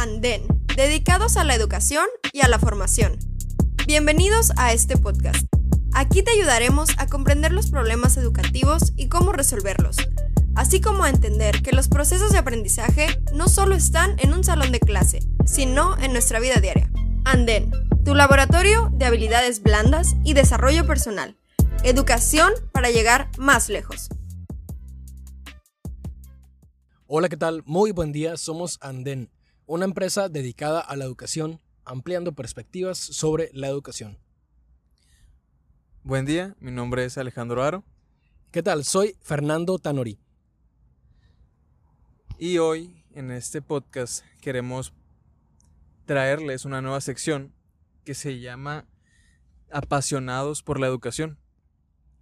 Anden, dedicados a la educación y a la formación. Bienvenidos a este podcast. Aquí te ayudaremos a comprender los problemas educativos y cómo resolverlos, así como a entender que los procesos de aprendizaje no solo están en un salón de clase, sino en nuestra vida diaria. Anden, tu laboratorio de habilidades blandas y desarrollo personal. Educación para llegar más lejos. Hola, ¿qué tal? Muy buen día, somos Anden, una empresa dedicada a la educación, ampliando perspectivas sobre la educación. Buen día, mi nombre es Alejandro Aro. ¿Qué tal? Soy Fernando Tanori. Y hoy, en este podcast, queremos traerles una nueva sección que se llama Apasionados por la Educación.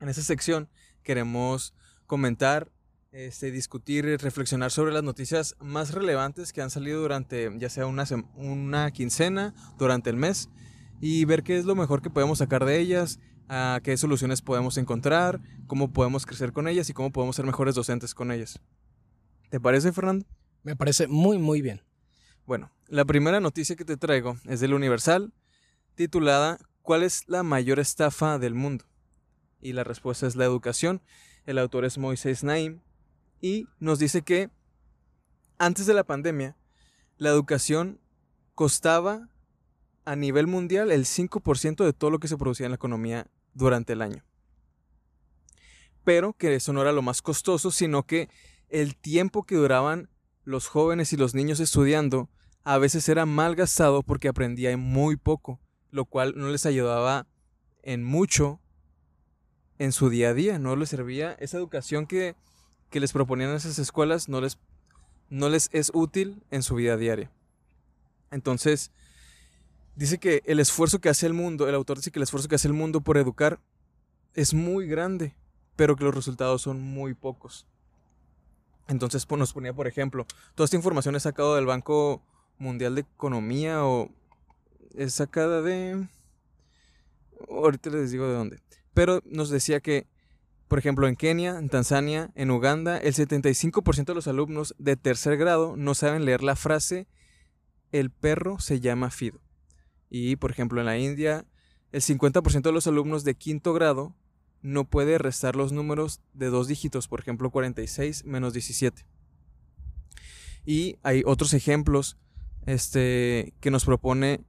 En esta sección queremos comentar este, discutir y reflexionar sobre las noticias más relevantes que han salido durante ya sea una, una quincena, durante el mes, y ver qué es lo mejor que podemos sacar de ellas, a qué soluciones podemos encontrar, cómo podemos crecer con ellas y cómo podemos ser mejores docentes con ellas. ¿Te parece, Fernando? Me parece muy, muy bien. Bueno, la primera noticia que te traigo es del Universal, titulada ¿Cuál es la mayor estafa del mundo? Y la respuesta es la educación. El autor es Moisés Naim y nos dice que antes de la pandemia, la educación costaba a nivel mundial el 5% de todo lo que se producía en la economía durante el año. Pero que eso no era lo más costoso, sino que el tiempo que duraban los jóvenes y los niños estudiando a veces era mal gastado porque aprendían muy poco, lo cual no les ayudaba en mucho en su día a día, no les servía esa educación que que les proponían esas escuelas no les, no les es útil en su vida diaria. Entonces, dice que el esfuerzo que hace el mundo, el autor dice que el esfuerzo que hace el mundo por educar es muy grande, pero que los resultados son muy pocos. Entonces pues, nos ponía, por ejemplo, toda esta información es sacada del Banco Mundial de Economía o es sacada de... Ahorita les digo de dónde. Pero nos decía que por ejemplo, en Kenia, en Tanzania, en Uganda, el 75% de los alumnos de tercer grado no saben leer la frase el perro se llama Fido. Y, por ejemplo, en la India, el 50% de los alumnos de quinto grado no puede restar los números de dos dígitos, por ejemplo, 46 menos 17. Y hay otros ejemplos este, que nos propone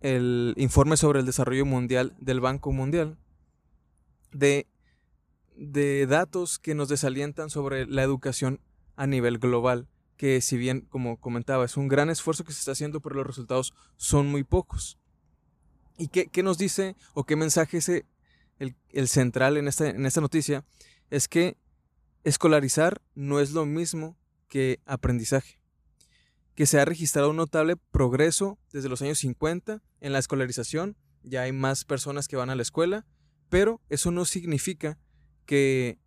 el informe sobre el desarrollo mundial del Banco Mundial de de datos que nos desalientan sobre la educación a nivel global, que si bien, como comentaba, es un gran esfuerzo que se está haciendo, pero los resultados son muy pocos. ¿Y qué, nos dice o qué mensaje es el, central en esta, en esta noticia? Es que escolarizar no es lo mismo que aprendizaje. Que se ha registrado un notable progreso desde los años 50 en la escolarización, ya hay más personas que van a la escuela, pero eso no significa que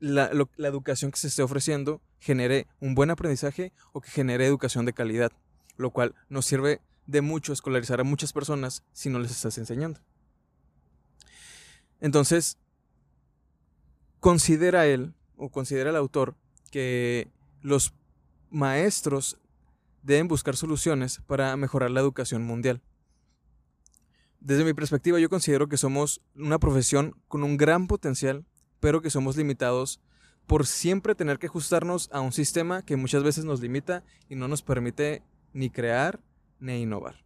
la, educación que se esté ofreciendo genere un buen aprendizaje o que genere educación de calidad, lo cual nos sirve de mucho escolarizar a muchas personas si no les estás enseñando. Entonces, considera él o considera el autor que los maestros deben buscar soluciones para mejorar la educación mundial. Desde mi perspectiva, yo considero que somos una profesión con un gran potencial, pero que somos limitados por siempre tener que ajustarnos a un sistema que muchas veces nos limita y no nos permite ni crear ni innovar.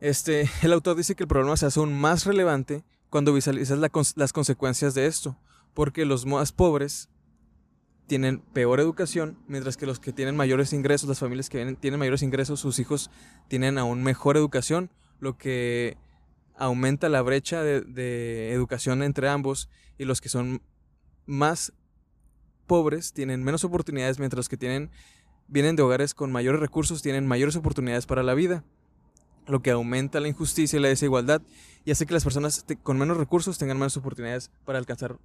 Este, el autor dice que el problema se hace aún más relevante cuando visualizas las consecuencias de esto, porque los más pobres tienen peor educación, mientras que los que tienen mayores ingresos, las familias que tienen mayores ingresos, sus hijos tienen aún mejor educación, lo que aumenta la brecha de, educación entre ambos y los que son más pobres tienen menos oportunidades, mientras los que tienen, vienen de hogares con mayores recursos tienen mayores oportunidades para la vida, lo que aumenta la injusticia y la desigualdad y hace que las personas con menos recursos tengan menos oportunidades para alcanzar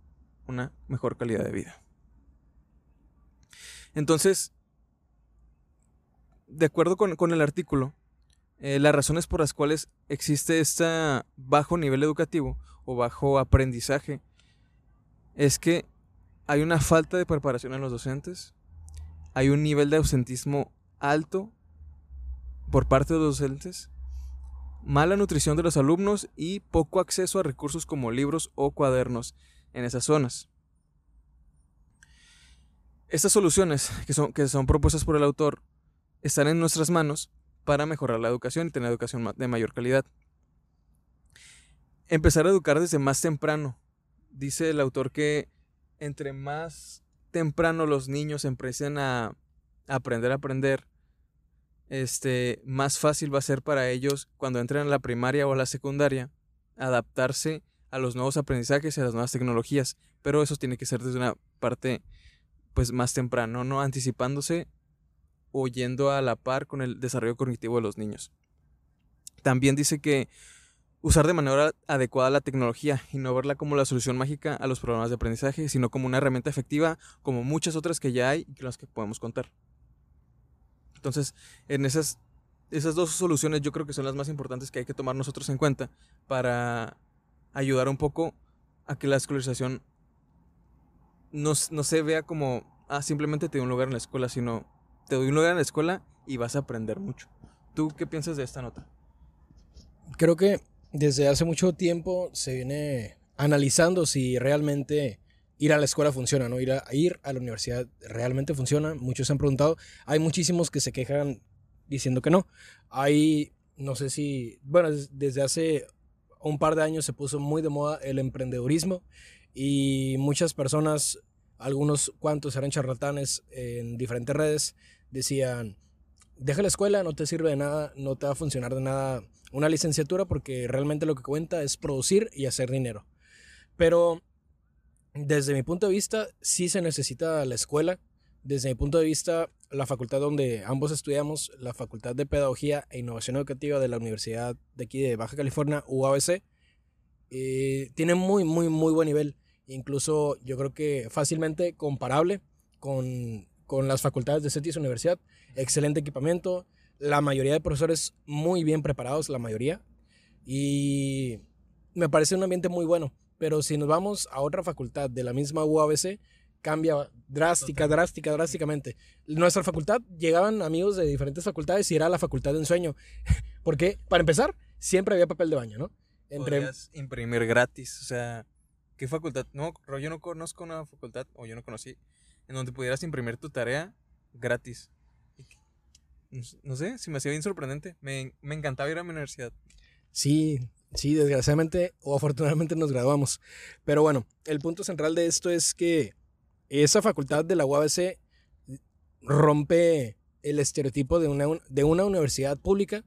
una mejor calidad de vida. Entonces, de acuerdo con, el artículo, eh, las razones por las cuales existe este bajo nivel educativo o bajo aprendizaje es que hay una falta de preparación en los docentes, hay un nivel de ausentismo alto por parte de los docentes, mala nutrición de los alumnos y poco acceso a recursos como libros o cuadernos en esas zonas. Estas soluciones que son, que son propuestas por el autor están en nuestras manos para mejorar la educación y tener educación de mayor calidad. Empezar a educar desde más temprano. Dice el autor que entre más temprano los niños empiecen a aprender a aprender, este, más fácil va a ser para ellos cuando entren a la primaria o a la secundaria adaptarse a los nuevos aprendizajes y a las nuevas tecnologías. Pero eso tiene que ser desde una parte pues más temprano, no anticipándose o yendo a la par con el desarrollo cognitivo de los niños. También dice que usar de manera adecuada la tecnología y no verla como la solución mágica a los problemas de aprendizaje, sino como una herramienta efectiva como muchas otras que ya hay y con las que podemos contar. Entonces, en esas, esas dos soluciones yo creo que son las más importantes que hay que tomar nosotros en cuenta para ayudar un poco a que la escolarización no, no se vea como, ah, simplemente te doy un lugar en la escuela, sino te doy un lugar en la escuela y vas a aprender mucho. ¿Tú qué piensas de esta nota? Creo que desde hace mucho tiempo se viene analizando si realmente ir a la escuela funciona, ¿no? Ir a, ir a la universidad realmente funciona. Muchos se han preguntado. Hay muchísimos que se quejan diciendo que no. Hay, no sé si, bueno, desde hace un par de años se puso muy de moda el emprendedurismo y muchas personas, algunos cuantos eran charlatanes en diferentes redes, decían, deja la escuela, no te sirve de nada, no te va a funcionar de nada una licenciatura porque realmente lo que cuenta es producir y hacer dinero. Pero desde mi punto de vista, sí se necesita la escuela. Desde mi punto de vista, la facultad donde ambos estudiamos, la Facultad de Pedagogía e Innovación Educativa de la Universidad de aquí de Baja California, UABC, eh, tiene muy, muy, muy buen nivel. Incluso yo creo que fácilmente comparable con, con las facultades de CETIS Universidad. Excelente equipamiento, la mayoría de profesores muy bien preparados, la mayoría. Y me parece un ambiente muy bueno. Pero si nos vamos a otra facultad de la misma UABC, cambia drástica, drástica, drásticamente. Nuestra facultad llegaban amigos de diferentes facultades y era la facultad de ensueño. Porque, para empezar, siempre había papel de baño, ¿no? Entre... Podrías imprimir gratis, o sea, ¿qué facultad? No, yo no conozco una facultad, o yo no conocí, en donde pudieras imprimir tu tarea gratis. No sé, si me hacía bien sorprendente. Me, me encantaba ir a mi universidad. Sí, Sí, desgraciadamente o afortunadamente nos graduamos. Pero bueno, el punto central de esto es que esa facultad de la UABC rompe el estereotipo de una, de una universidad pública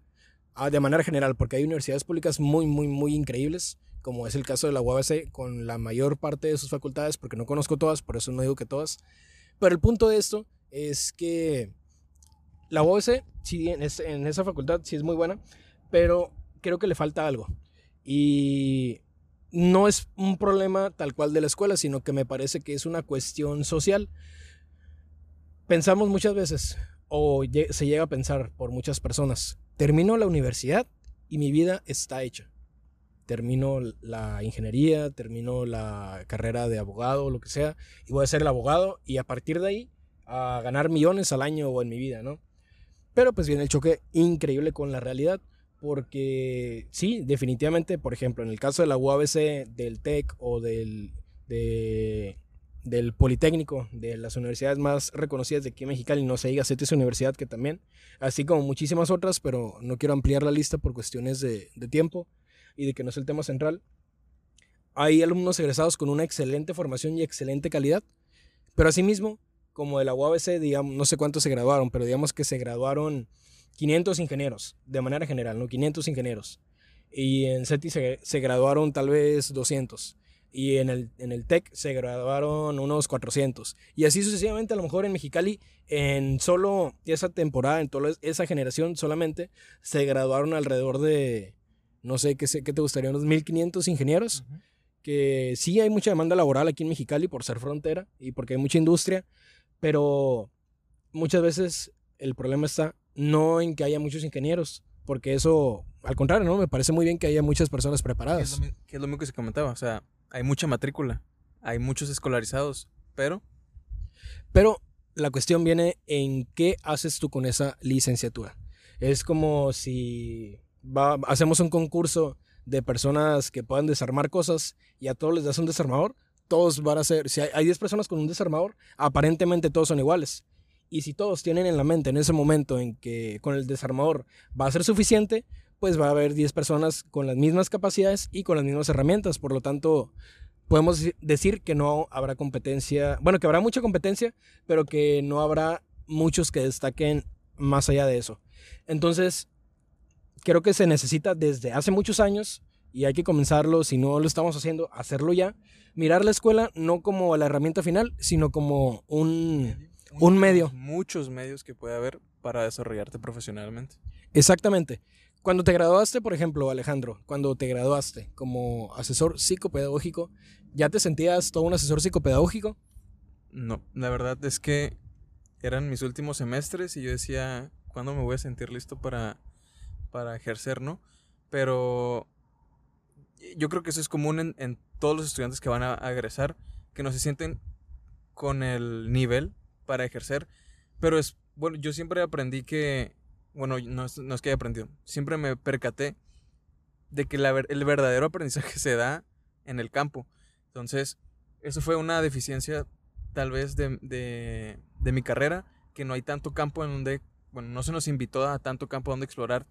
ah, de manera general, porque hay universidades públicas muy, muy, muy increíbles, como es el caso de la UABC, con la mayor parte de sus facultades, porque no conozco todas, por eso no digo que todas. Pero el punto de esto es que la UABC, en, en esa facultad sí es muy buena, pero creo que le falta algo. Y no es un problema tal cual de la escuela, sino que me parece que es una cuestión social. Pensamos muchas veces, o se llega a pensar por muchas personas, termino la universidad y mi vida está hecha. Termino la ingeniería, termino la carrera de abogado, lo que sea, y voy a ser el abogado y a partir de ahí a ganar millones al año o en mi vida, ¿no? Pero pues viene el choque increíble con la realidad porque sí, definitivamente, por ejemplo, en el caso de la UABC, del TEC o del, del Politécnico, de las universidades más reconocidas de aquí en Mexicali, no se diga CETES Universidad, que también, así como muchísimas otras, pero no quiero ampliar la lista por cuestiones de, de tiempo y de que no es el tema central. Hay alumnos egresados con una excelente formación y excelente calidad, pero asimismo, como de la UABC, digamos, no sé cuántos se graduaron, pero digamos que se graduaron 500 ingenieros, de manera general, ¿no? 500 ingenieros. Y en CETI se, graduaron tal vez 200. Y en el, en el TEC se graduaron unos 400. Y así sucesivamente, a lo mejor en Mexicali, en solo esa temporada, en toda esa generación solamente, se graduaron alrededor de, no sé, ¿qué, qué te gustaría? Unos 1500 ingenieros. Que sí hay mucha demanda laboral aquí en Mexicali por ser frontera y porque hay mucha industria. Pero muchas veces el problema está no en que haya muchos ingenieros, porque eso, al contrario, ¿no? Me parece muy bien que haya muchas personas preparadas. Que es lo, mismo que se comentaba, o sea, hay mucha matrícula, hay muchos escolarizados, pero... Pero la cuestión viene en qué haces tú con esa licenciatura. Es como si hacemos un concurso de personas que puedan desarmar cosas y a todos les das un desarmador, todos van a ser, si hay 10 personas con un desarmador, aparentemente todos son iguales. Y si todos tienen en la mente en ese momento en que con el desarmador va a ser suficiente, pues va a haber 10 personas con las mismas capacidades y con las mismas herramientas. Por lo tanto, podemos decir que no habrá competencia, bueno, que habrá mucha competencia, pero que no habrá muchos que destaquen más allá de eso. Entonces, creo que se necesita desde hace muchos años y hay que comenzarlo, si no lo estamos haciendo, hacerlo ya. Mirar la escuela no como la herramienta final, sino como un, un medio. Muchos medios que puede haber para desarrollarte profesionalmente. Exactamente. Cuando te graduaste, por ejemplo, Alejandro, cuando te graduaste como asesor psicopedagógico, ¿ya te sentías todo un asesor psicopedagógico? No, la verdad es que eran mis últimos semestres y yo decía, ¿cuándo me voy a sentir listo para, para ejercer, no? Pero yo creo que eso es común en, todos los estudiantes que van a, egresar, que no se sienten con el nivel para ejercer, pero es, bueno, yo siempre aprendí que bueno, no no es que haya aprendido, siempre me percaté de que el verdadero aprendizaje se da en el campo. Entonces, eso fue una deficiencia tal vez de, de, mi carrera, que no hay tanto campo en donde, bueno, no se nos invitó a tanto campo donde explorar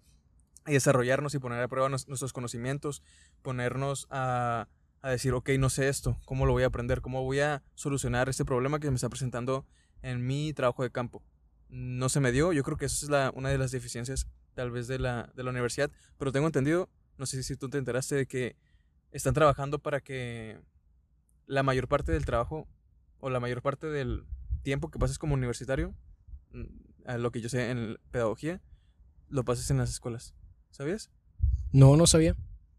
y desarrollarnos y poner a prueba nuestros conocimientos, ponernos a, a decir, ok, no sé esto, ¿cómo lo voy a aprender? ¿Cómo voy a solucionar este problema que me está presentando en mi trabajo de campo? no se me dio. Yo creo que esa es la, una de las deficiencias tal vez de la, de la universidad. Pero tengo entendido, no sé si tú te enteraste de que están trabajando para que la mayor parte del trabajo o la mayor parte del tiempo que pases como universitario, mm, a lo que yo sé en pedagogía, lo pases en las escuelas. ¿Sabías? No, no sabía.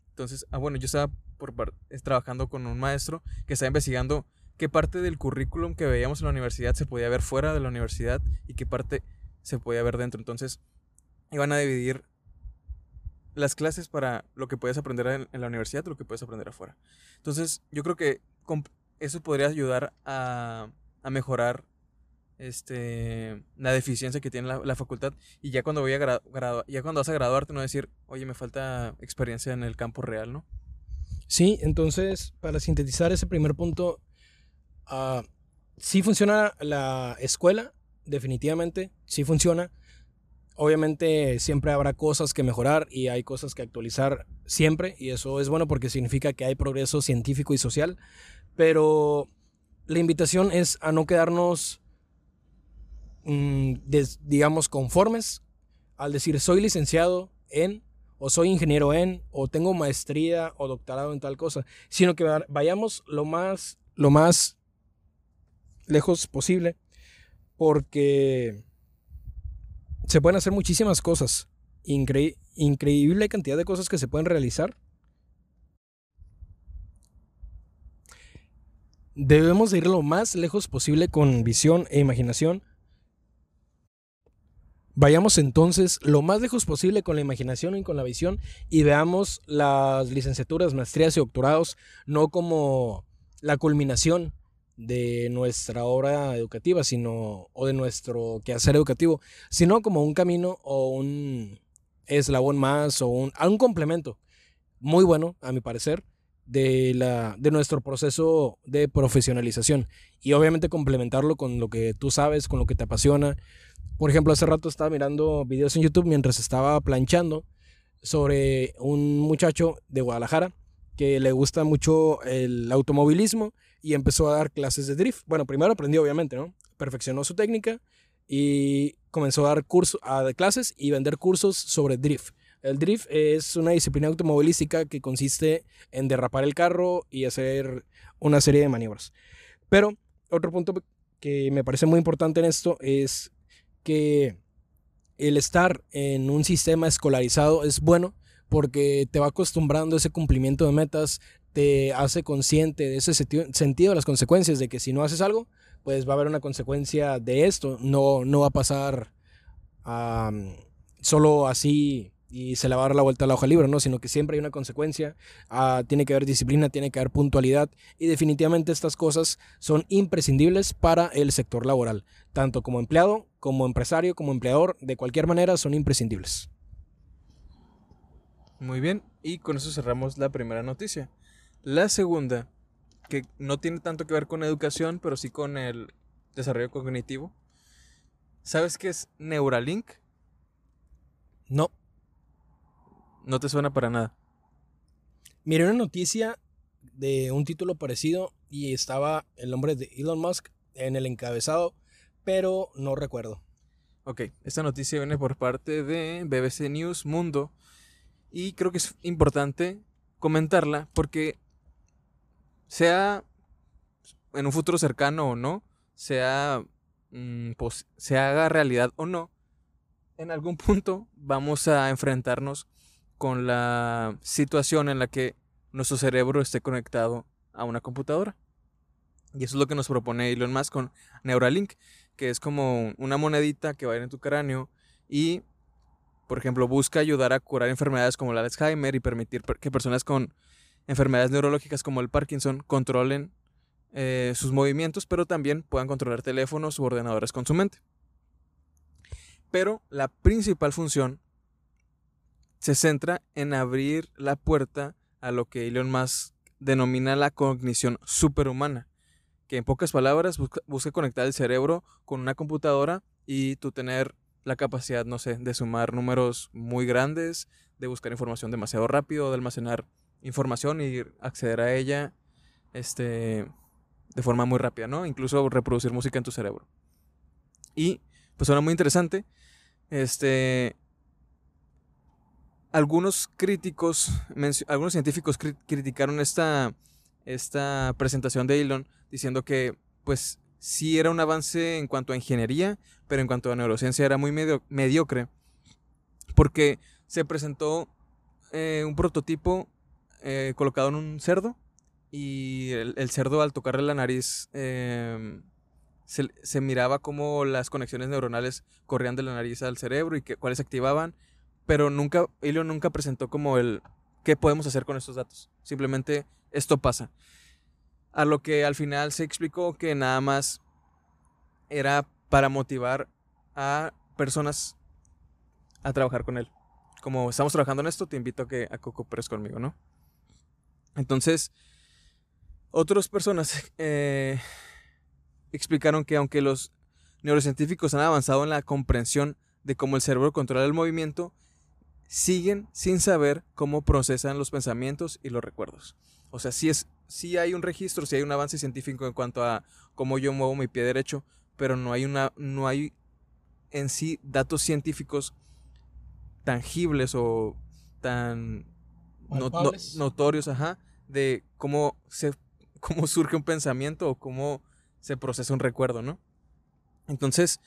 Entonces, ah, bueno, yo estaba por, trabajando con un maestro que estaba investigando qué parte del currículum que veíamos en la universidad se podía ver fuera de la universidad y qué parte se podía ver dentro. Entonces, iban a dividir las clases para lo que puedes aprender en, la universidad y lo que puedes aprender afuera. Entonces, yo creo que eso podría ayudar a, mejorar este, la deficiencia que tiene la, facultad y ya cuando voy a ya cuando vas a graduarte no decir, oye, me falta experiencia en el campo real, ¿no? Sí, entonces, para sintetizar ese primer punto, Uh, sí funciona la escuela, definitivamente, sí funciona. Obviamente siempre habrá cosas que mejorar y hay cosas que actualizar siempre y eso es bueno porque significa que hay progreso científico y social, pero la invitación es a no quedarnos, mm, digamos, conformes al decir soy licenciado en o soy ingeniero en o tengo maestría o doctorado en tal cosa, sino que vayamos lo más, lo más lejos posible, porque se pueden hacer muchísimas cosas, increíble cantidad de cosas que se pueden realizar. Debemos de ir lo más lejos posible con visión e imaginación. Vayamos entonces lo más lejos posible con la imaginación y con la visión y veamos las licenciaturas, maestrías y doctorados no como la culminación de nuestra obra educativa, sino, o de nuestro quehacer educativo, sino como un camino o un eslabón más o un, un complemento muy bueno, a mi parecer, de, la, de nuestro proceso de profesionalización. Y obviamente complementarlo con lo que tú sabes, con lo que te apasiona. Por ejemplo, hace rato estaba mirando videos en YouTube mientras estaba planchando sobre un muchacho de Guadalajara que le gusta mucho el automovilismo y empezó a dar clases de drift. Bueno, primero aprendió obviamente, ¿no? Perfeccionó su técnica y comenzó a dar cursos, a clases y vender cursos sobre drift. El drift es una disciplina automovilística que consiste en derrapar el carro y hacer una serie de maniobras. Pero otro punto que me parece muy importante en esto es que el estar en un sistema escolarizado es bueno porque te va acostumbrando a ese cumplimiento de metas, te hace consciente de ese sentido de las consecuencias, de que si no haces algo, pues va a haber una consecuencia de esto, no, no va a pasar solo así y se le va a dar la vuelta a la hoja libre, ¿no? Sino que siempre hay una consecuencia, ah, tiene que haber disciplina, tiene que haber puntualidad y definitivamente estas cosas son imprescindibles para el sector laboral, tanto como empleado, como empresario, como empleador, de cualquier manera son imprescindibles. Muy bien, y con eso cerramos la primera noticia. La segunda, que no tiene tanto que ver con educación, pero sí con el desarrollo cognitivo. ¿Sabes qué es Neuralink? No. No te suena para nada. Miré una noticia de un título parecido y estaba el nombre de Elon Musk en el encabezado, pero no recuerdo. Ok, esta noticia viene por parte de BBC News Mundo y creo que es importante comentarla porque sea en un futuro cercano o no, sea mm, pues, se haga realidad o no, en algún punto vamos a enfrentarnos con la situación en la que nuestro cerebro esté conectado a una computadora. Y eso es lo que nos propone Elon Musk con Neuralink, que es como una monedita que va a ir en tu cráneo y, por ejemplo, busca ayudar a curar enfermedades como la Alzheimer y permitir que personas con enfermedades neurológicas como el Parkinson controlen eh, sus movimientos, pero también puedan controlar teléfonos u ordenadores con su mente. Pero la principal función se centra en abrir la puerta a lo que Elon Musk denomina la cognición superhumana, que en pocas palabras busca, conectar el cerebro con una computadora y tú tener la capacidad, no sé, de sumar números muy grandes, de buscar información demasiado rápido, de almacenar información y acceder a ella este, de forma muy rápida, ¿no? Incluso reproducir música en tu cerebro. Y pues suena muy interesante. Este, algunos críticos, algunos científicos criticaron esta, esta presentación de Elon diciendo que pues sí era un avance en cuanto a ingeniería, pero en cuanto a neurociencia era muy mediocre, porque se presentó eh, un prototipo eh, colocado en un cerdo y el, cerdo al tocarle la nariz em, se, miraba cómo las conexiones neuronales corrían de la nariz al cerebro y cuáles activaban pero nunca, Elon nunca presentó como el qué podemos hacer con estos datos. Simplemente esto pasa. A lo que al final se explicó que nada más era para motivar a personas a trabajar con él. Como estamos trabajando en esto, te invito a que a cooperes conmigo, ¿no? Entonces, otras personas eh, explicaron que aunque los neurocientíficos han avanzado en la comprensión de cómo el cerebro controla el movimiento, siguen sin saber cómo procesan los pensamientos y los recuerdos. O sea, sí, es, hay un registro, sí hay un avance científico en cuanto a cómo yo muevo mi pie derecho, pero no hay, una, no hay en sí datos científicos tangibles o tan notorios ajá, de cómo, se, cómo surge un pensamiento o cómo se procesa un recuerdo, ¿no? Entonces,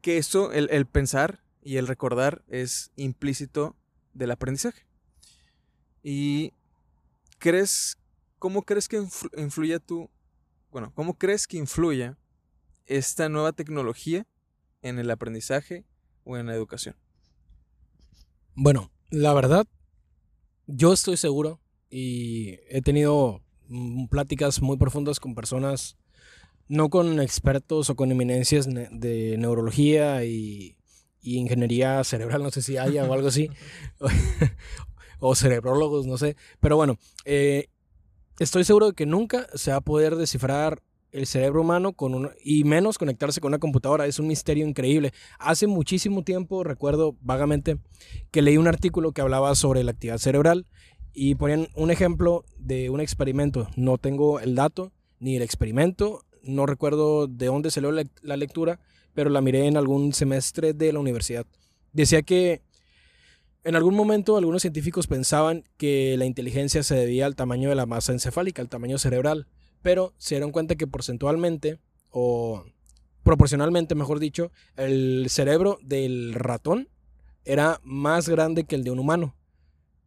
que eso, el, el pensar, y el recordar es implícito del aprendizaje. ¿Y crees, cómo crees que influye tú, bueno, cómo crees que influya esta nueva tecnología en el aprendizaje o en la educación? Bueno, la verdad, yo estoy seguro y he tenido mm, pláticas muy profundas con personas, no con expertos o con eminencias de neurología y y ingeniería cerebral, no sé si haya o algo así, o cerebrólogos, no sé, pero bueno, eh, estoy seguro de que nunca se va a poder descifrar el cerebro humano con un, y menos conectarse con una computadora. Es un misterio increíble. Hace muchísimo tiempo, recuerdo vagamente, que leí un artículo que hablaba sobre la actividad cerebral y ponían un ejemplo de un experimento. No tengo el dato ni el experimento, no recuerdo de dónde salió la lectura, pero la miré en algún semestre de la universidad. Decía que en algún momento algunos científicos pensaban que la inteligencia se debía al tamaño de la masa encefálica, al tamaño cerebral, pero se dieron cuenta que porcentualmente, o proporcionalmente, mejor dicho, el cerebro del ratón era más grande que el de un humano.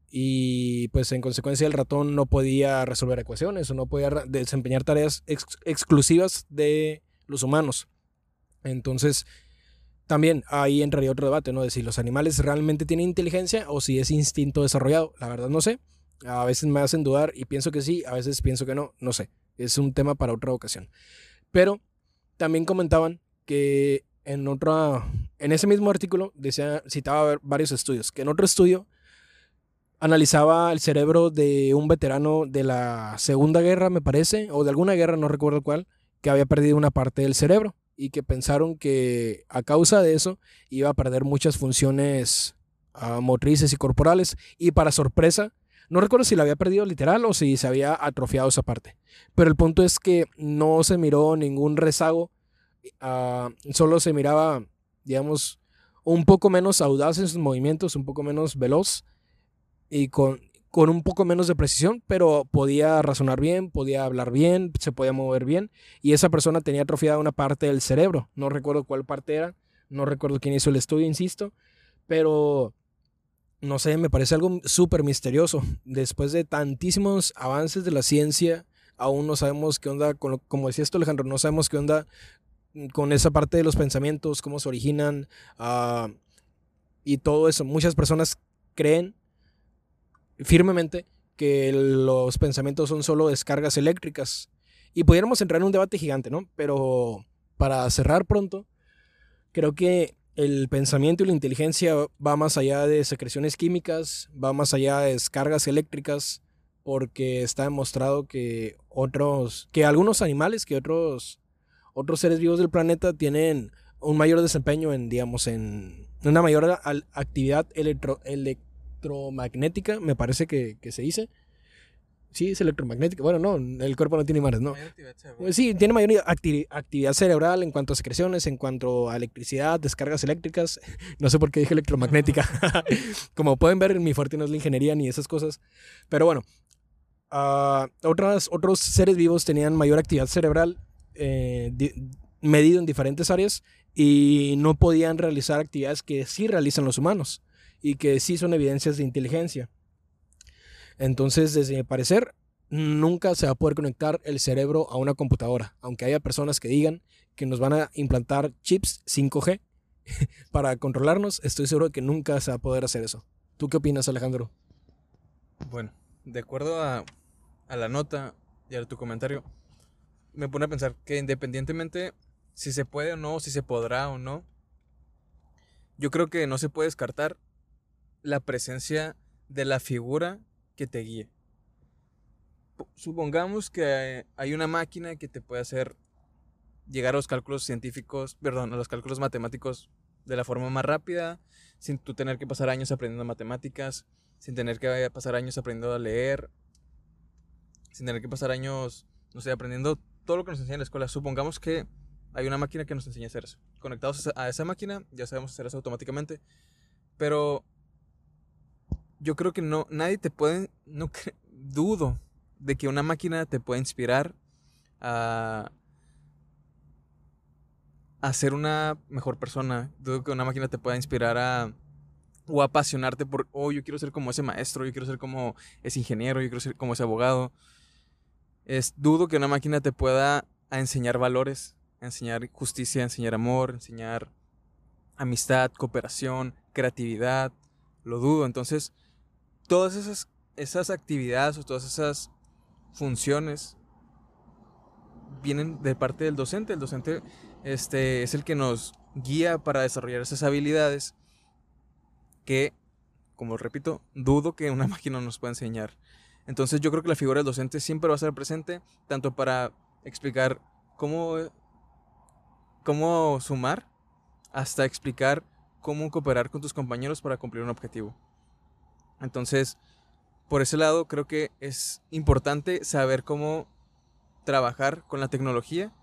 Y pues en consecuencia el ratón no podía resolver ecuaciones o no podía desempeñar tareas exclusivas de los humanos. Entonces, también ahí entraría otro debate, ¿no? De si los animales realmente tienen inteligencia o si es instinto desarrollado. La verdad no sé. A veces me hacen dudar y pienso que sí, a veces pienso que no, no sé. Es un tema para otra ocasión. Pero también comentaban que en otra, en ese mismo artículo decía, citaba varios estudios, que en otro estudio analizaba el cerebro de un veterano de la Segunda Guerra, me parece, o de alguna guerra, no recuerdo cuál, que había perdido una parte del cerebro y que pensaron que a causa de eso iba a perder muchas funciones ah, motrices y corporales y para sorpresa, no recuerdo si la había perdido literal o si se había atrofiado esa parte, pero el punto es que no se miró ningún rezago, ah, solo se miraba, digamos, un poco menos audaz en sus movimientos, un poco menos veloz y con, con un poco menos de precisión, pero podía razonar bien, podía hablar bien, se podía mover bien. Y esa persona tenía atrofiada una parte del cerebro. No recuerdo cuál parte era, no recuerdo quién hizo el estudio, insisto, pero no sé, me parece algo súper misterioso. Después de tantísimos avances de la ciencia, aún no sabemos qué onda, como decía esto Alejandro, no sabemos qué onda con esa parte de los pensamientos, cómo se originan uh, y todo eso. Muchas personas creen firmemente que los pensamientos son solo descargas eléctricas. Y pudiéramos entrar en un debate gigante, ¿no? Pero para cerrar pronto, creo que el pensamiento y la inteligencia va más allá de secreciones químicas, va más allá de descargas eléctricas, porque está demostrado que otros, que algunos animales, que otros, otros seres vivos del planeta tienen un mayor desempeño en, digamos, en una mayor actividad electro, electromagnética, me parece que, se dice. Sí, es electromagnética. Bueno, no, el cuerpo no tiene mares, ¿no? Sí, tiene mayor actividad cerebral en cuanto a secreciones, en cuanto a electricidad, descargas eléctricas. No sé por qué dije electromagnética. Como pueden ver, mi fuerte no es la ingeniería ni esas cosas. Pero bueno, uh, otras, otros seres vivos tenían mayor actividad cerebral eh, medido en diferentes áreas y no podían realizar actividades que sí realizan los humanos y que sí son evidencias de inteligencia. Entonces, desde mi parecer, nunca se va a poder conectar el cerebro a una computadora, aunque haya personas que digan que nos van a implantar chips 5G para controlarnos, estoy seguro de que nunca se va a poder hacer eso. ¿Tú qué opinas, Alejandro? Bueno, de acuerdo a, a la nota y a tu comentario, me pone a pensar que independientemente si se puede o no, si se podrá o no, yo creo que no se puede descartar la presencia de la figura que te guíe. Supongamos que hay una máquina que te puede hacer llegar a los cálculos científicos, perdón, a los cálculos matemáticos de la forma más rápida, sin tú tener que pasar años aprendiendo matemáticas, sin tener que pasar años aprendiendo a leer, sin tener que pasar años, no sé, aprendiendo todo lo que nos enseña en la escuela. Supongamos que hay una máquina que nos enseña a hacer eso. Conectados a esa máquina, ya sabemos hacer eso automáticamente. Pero yo creo que no, nadie te puede, no dudo de que una máquina te pueda inspirar a, a ser una mejor persona. Dudo que una máquina te pueda inspirar a o apasionarte por, oh, yo quiero ser como ese maestro, yo quiero ser como ese ingeniero, yo quiero ser como ese abogado. Es, dudo que una máquina te pueda enseñar valores, enseñar justicia, enseñar amor, enseñar amistad, cooperación, creatividad. Lo dudo. Entonces, todas esas, actividades o todas esas funciones vienen de parte del docente. El docente este, es el que nos guía para desarrollar esas habilidades que, como repito, dudo que una máquina nos pueda enseñar. Entonces yo creo que la figura del docente siempre va a ser presente, tanto para explicar cómo, cómo sumar, hasta explicar cómo cooperar con tus compañeros para cumplir un objetivo. Entonces, por ese lado creo que es importante saber cómo trabajar con la tecnología,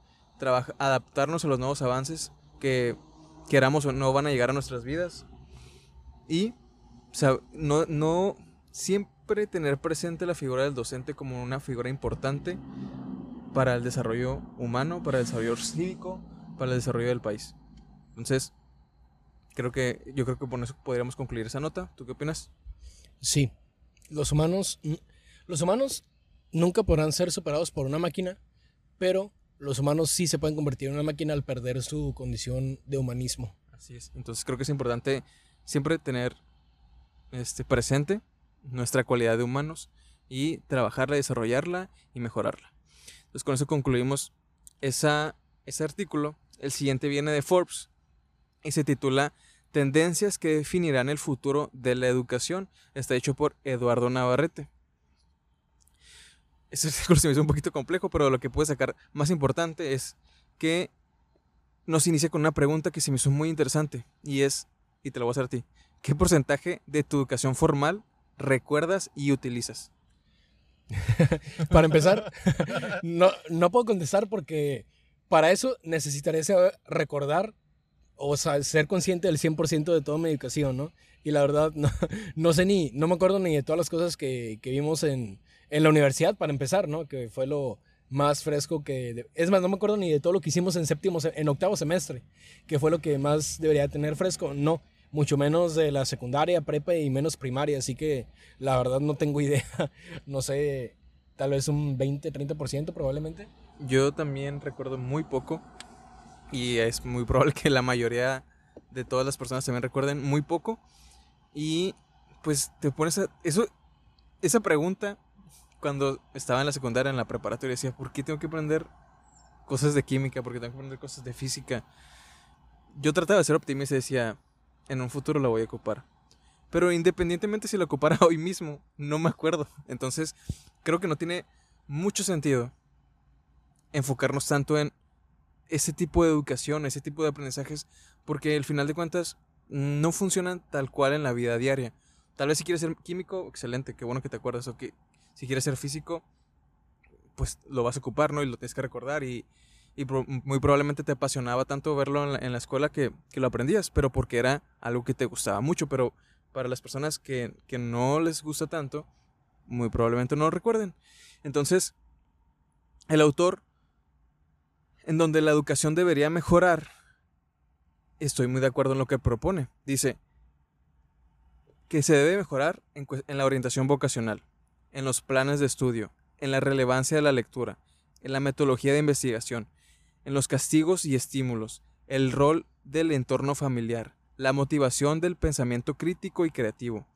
adaptarnos a los nuevos avances que queramos o no van a llegar a nuestras vidas y no, no siempre tener presente la figura del docente como una figura importante para el desarrollo humano, para el desarrollo cívico, para el desarrollo del país. Entonces, creo que yo creo que por eso podríamos concluir esa nota. ¿Tú qué opinas? Sí, los humanos, los humanos nunca podrán ser superados por una máquina, pero los humanos sí se pueden convertir en una máquina al perder su condición de humanismo. Así es. Entonces creo que es importante siempre tener este, presente nuestra cualidad de humanos y trabajarla, desarrollarla y mejorarla. Entonces con eso concluimos esa, ese artículo. El siguiente viene de Forbes y se titula Tendencias que definirán el futuro de la educación. Está hecho por Eduardo Navarrete. Ese artículo se me hizo un poquito complejo, pero lo que puede sacar más importante es que nos inicia con una pregunta que se me hizo muy interesante y es, y te lo voy a hacer a ti, ¿qué porcentaje de tu educación formal recuerdas y utilizas? para empezar, no, no puedo contestar porque para eso necesitaré recordar o sea, ser consciente del 100% de toda mi educación, ¿no? Y la verdad, no, no, sé ni, no me acuerdo ni de todas las cosas que, que vimos en, en, la universidad, para empezar, ¿no? Que fue lo más fresco que... Es más, no me acuerdo ni de todo lo que hicimos en séptimo, en octavo semestre, que fue lo que más debería tener fresco. No, mucho menos de la secundaria, prepa y menos primaria, así que la verdad no tengo idea, no sé, tal vez un 20, 30% probablemente. Yo también recuerdo muy poco y es muy probable que la mayoría de todas las personas también recuerden muy poco y pues te pones. Eso, esa pregunta cuando estaba en la secundaria, en la preparatoria, decía, ¿por qué tengo que aprender cosas de química? ¿Por qué tengo que aprender cosas de física? Yo trataba de ser optimista y decía, en un futuro la voy a ocupar. Pero independientemente si la ocupara hoy mismo, no me acuerdo. Entonces, creo que no tiene mucho sentido enfocarnos tanto en ese tipo de educación, ese tipo de aprendizajes, porque al final de cuentas no funcionan tal cual en la vida diaria. Tal vez si quieres ser químico, excelente, qué bueno que te acuerdas, o que si quieres ser físico, pues lo vas a ocupar, ¿no? Y lo tienes que recordar y, muy probablemente te apasionaba tanto verlo en la, escuela que, que, lo aprendías, pero porque era algo que te gustaba mucho, pero para las personas que, que no les gusta tanto, muy probablemente no lo recuerden. Entonces, el autor, en donde la educación debería mejorar, estoy muy de acuerdo en lo que propone. Dice que se debe mejorar en, la orientación vocacional, en los planes de estudio, en la relevancia de la lectura, en la metodología de investigación, en los castigos y estímulos, el rol del entorno familiar, la motivación del pensamiento crítico y creativo,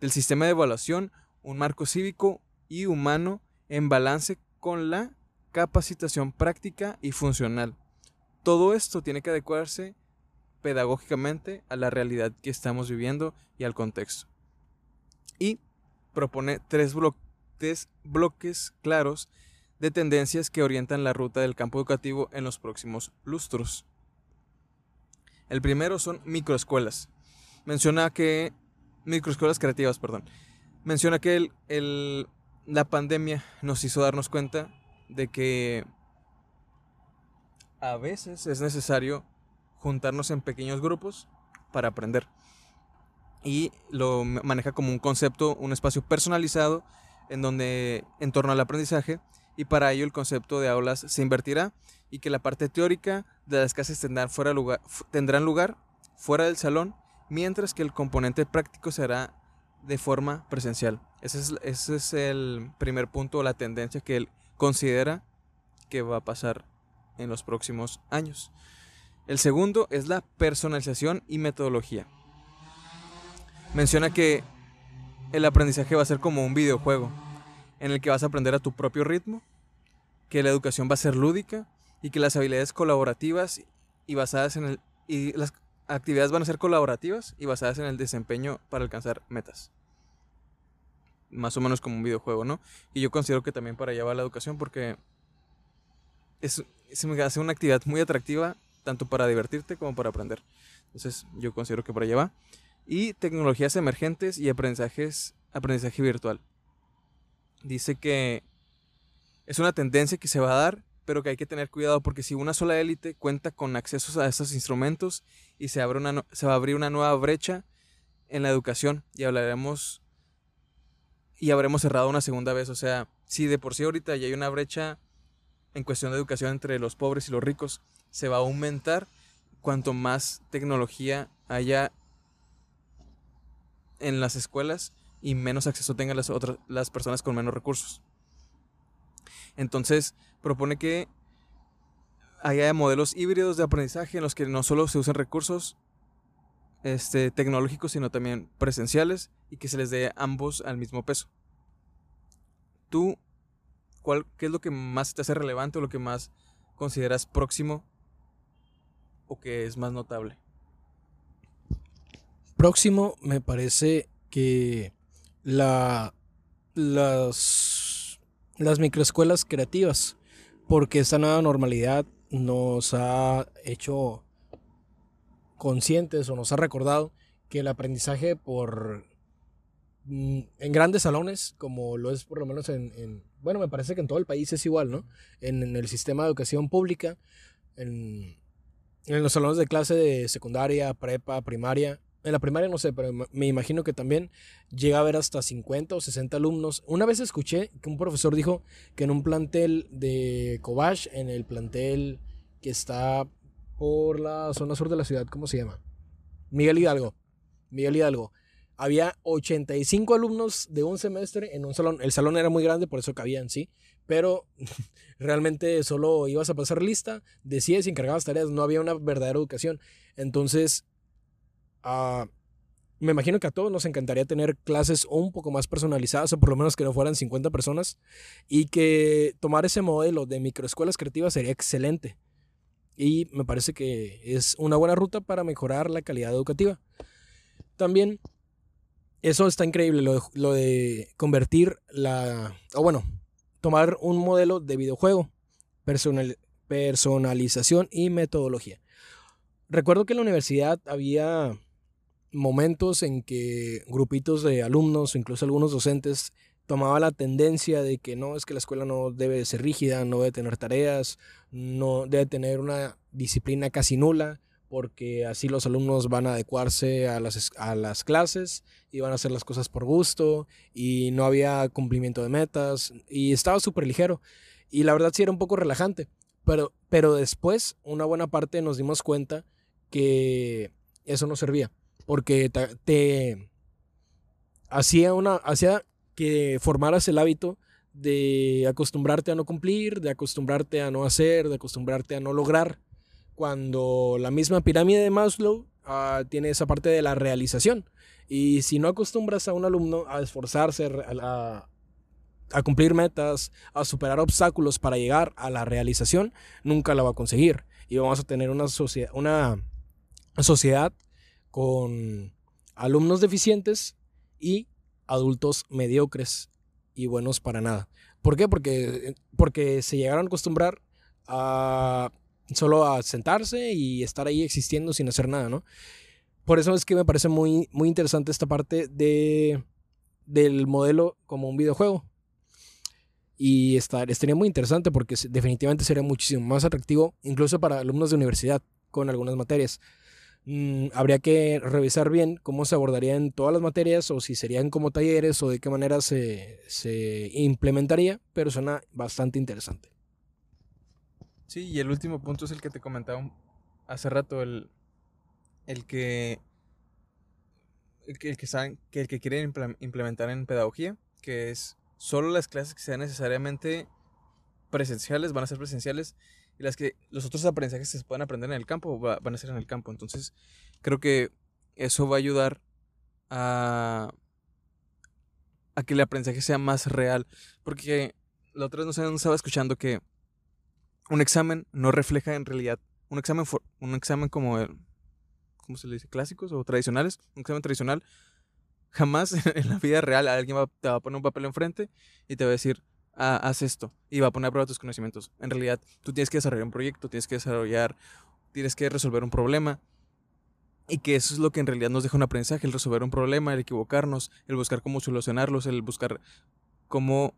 del sistema de evaluación, un marco cívico y humano en balance con la capacitación práctica y funcional. Todo esto tiene que adecuarse pedagógicamente a la realidad que estamos viviendo y al contexto. Y propone tres, bloques claros de tendencias que orientan la ruta del campo educativo en los próximos lustros. El primero son microescuelas. Menciona que. Microescuelas creativas, perdón. Menciona que el, la pandemia nos hizo darnos cuenta de que a veces es necesario juntarnos en pequeños grupos para aprender. Y lo maneja como un concepto, un espacio personalizado en donde en torno al aprendizaje y para ello el concepto de aulas se invertirá y que la parte teórica de las clases tendrán, fuera lugar, tendrán lugar fuera del salón, mientras que el componente práctico será de forma presencial. Ese es, ese es el primer punto, la tendencia que él considera que va a pasar en los próximos años. El segundo es la personalización y metodología. Menciona que el aprendizaje va a ser como un videojuego en el que vas a aprender a tu propio ritmo, que la educación va a ser lúdica y que las habilidades colaborativas y basadas en el y las actividades van a ser colaborativas y basadas en el desempeño para alcanzar metas. Más o menos como un videojuego, ¿no? Y yo considero que también para allá va la educación porque es, se me hace una actividad muy atractiva tanto para divertirte como para aprender. Entonces yo considero que por allá va. Y tecnologías emergentes y aprendizajes, aprendizaje virtual. Dice que es una tendencia que se va a dar pero que hay que tener cuidado porque si una sola élite cuenta con accesos a estos instrumentos y se, abre una, se va a abrir una nueva brecha en la educación y hablaremos y habremos cerrado una segunda vez. O sea, si de por sí ahorita ya hay una brecha en cuestión de educación entre los pobres y los ricos, se va a aumentar cuanto más tecnología haya en las escuelas y menos acceso tengan las otras las personas con menos recursos. Entonces, propone que haya modelos híbridos de aprendizaje en los que no solo se usen recursos este, tecnológicos, sino también presenciales y que se les dé ambos al mismo peso. ¿Tú cuál, qué es lo que más te hace relevante o lo que más consideras próximo o que es más notable? Próximo me parece que la, las, las microescuelas creativas, porque esta nueva normalidad nos ha hecho conscientes o nos ha recordado que el aprendizaje por en grandes salones, como lo es por lo menos en, bueno, me parece que en todo el país es igual, ¿no? En, el sistema de educación pública, en, en, los salones de clase de secundaria, prepa, primaria. En la primaria no sé, pero me imagino que también llega a haber hasta 50 o 60 alumnos. Una vez escuché que un profesor dijo que en un plantel de Cobach, en el plantel que está por la zona sur de la ciudad, ¿cómo se llama? Miguel Hidalgo. Miguel Hidalgo. Había 85 alumnos de un semestre en un salón. El salón era muy grande, por eso cabían, sí. Pero realmente solo ibas a pasar lista, decías y encargabas tareas. No había una verdadera educación. Entonces, ah, me imagino que a todos nos encantaría tener clases un poco más personalizadas, o por lo menos que no fueran 50 personas. Y que tomar ese modelo de microescuelas creativas sería excelente y me parece que es una buena ruta para mejorar la calidad educativa. También, eso está increíble, lo de, convertir la, o bueno, tomar un modelo de videojuego, personal, personalización y metodología. Recuerdo que en la universidad había momentos en que grupitos de alumnos incluso algunos docentes tomaba la tendencia de que no, es que la escuela no debe ser rígida, no debe tener tareas, no debe tener una disciplina casi nula, porque así los alumnos van a adecuarse a las, a las clases y van a hacer las cosas por gusto y no había cumplimiento de metas y estaba súper ligero y la verdad sí era un poco relajante, pero, pero después una buena parte nos dimos cuenta que eso no servía, porque te, te hacía una, hacía que formaras el hábito de acostumbrarte a no cumplir, de acostumbrarte a no hacer, de acostumbrarte a no lograr, cuando la misma pirámide de Maslow ah, tiene esa parte de la realización. Y si no acostumbras a un alumno a esforzarse, a, cumplir metas, a superar obstáculos para llegar a la realización, nunca la va a conseguir. Y vamos a tener una, sociedad, una sociedad con alumnos deficientes y adultos mediocres y buenos para nada. ¿Por qué? Porque, porque se llegaron a acostumbrar a solo a sentarse y estar ahí existiendo sin hacer nada, ¿no? Por eso es que me parece muy, muy interesante esta parte de, del modelo como un videojuego. Y estar, estaría muy interesante porque definitivamente sería muchísimo más atractivo, incluso para alumnos de universidad con algunas materias. Mm, habría que revisar bien cómo se abordarían todas las materias o si serían como talleres o de qué manera se, se implementaría, pero suena bastante interesante. Sí, y el último punto es el que te comentaba hace rato, el, el que el que, el que, saben, que el que quieren implementar en pedagogía, que es solo las clases que sean necesariamente presenciales van a ser presenciales y las que los otros aprendizajes se pueden aprender en el campo van a ser en el campo. Entonces, creo que eso va a ayudar a, a que el aprendizaje sea más real. Porque la otra vez no sé dónde estaba escuchando que un examen no refleja en realidad un examen, un examen como el, ¿cómo se le dice? Clásicos o tradicionales. Un examen tradicional. Jamás en la vida real alguien te va a poner un papel enfrente y te va a decir, ah, haz esto y va a poner a prueba tus conocimientos. En realidad, tú tienes que desarrollar un proyecto, tienes que desarrollar, tienes que resolver un problema. Y que eso es lo que en realidad nos deja un aprendizaje, el resolver un problema, el equivocarnos, el buscar cómo solucionarlos, el buscar cómo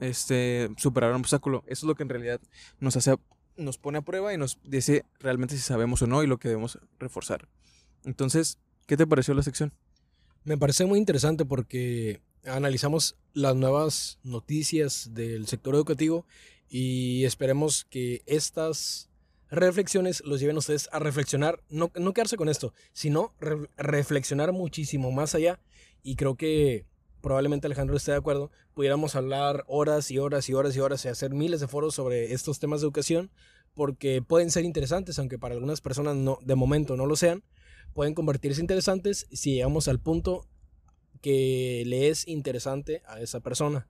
este, superar un obstáculo. Eso es lo que en realidad nos hace, nos pone a prueba y nos dice realmente si sabemos o no y lo que debemos reforzar. Entonces, ¿qué te pareció la sección? Me parece muy interesante porque analizamos las nuevas noticias del sector educativo y esperemos que estas reflexiones los lleven a ustedes a reflexionar, no, no quedarse con esto, sino reflexionar muchísimo más allá y creo que probablemente Alejandro esté de acuerdo, pudiéramos hablar horas y horas y horas y horas y hacer miles de foros sobre estos temas de educación porque pueden ser interesantes, aunque para algunas personas no, de momento no lo sean, pueden convertirse interesantes si llegamos al punto que le es interesante a esa persona.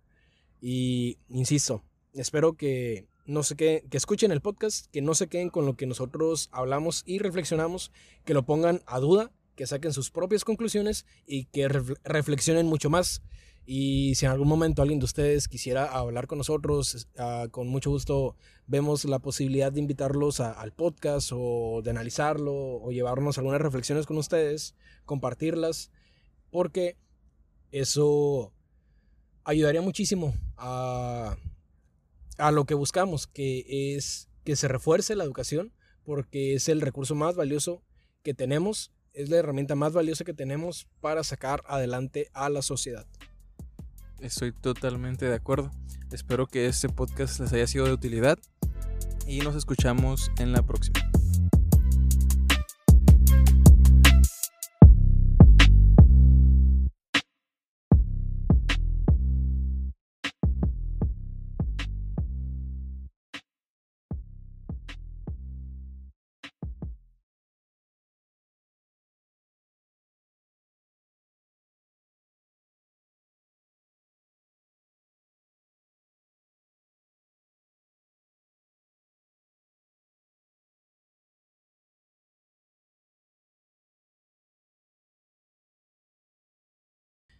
Y insisto, espero que no se queden, que escuchen el podcast, que no se queden con lo que nosotros hablamos y reflexionamos, que lo pongan a duda, que saquen sus propias conclusiones y que reflexionen mucho más. Y si en algún momento alguien de ustedes quisiera hablar con nosotros, uh, con mucho gusto vemos la posibilidad de invitarlos al podcast o de analizarlo o llevarnos algunas reflexiones con ustedes, compartirlas, porque eso ayudaría muchísimo a, a lo que buscamos, que es que se refuerce la educación, porque es el recurso más valioso que tenemos, es la herramienta más valiosa que tenemos para sacar adelante a la sociedad. Estoy totalmente de acuerdo. Espero que este podcast les haya sido de utilidad y nos escuchamos en la próxima.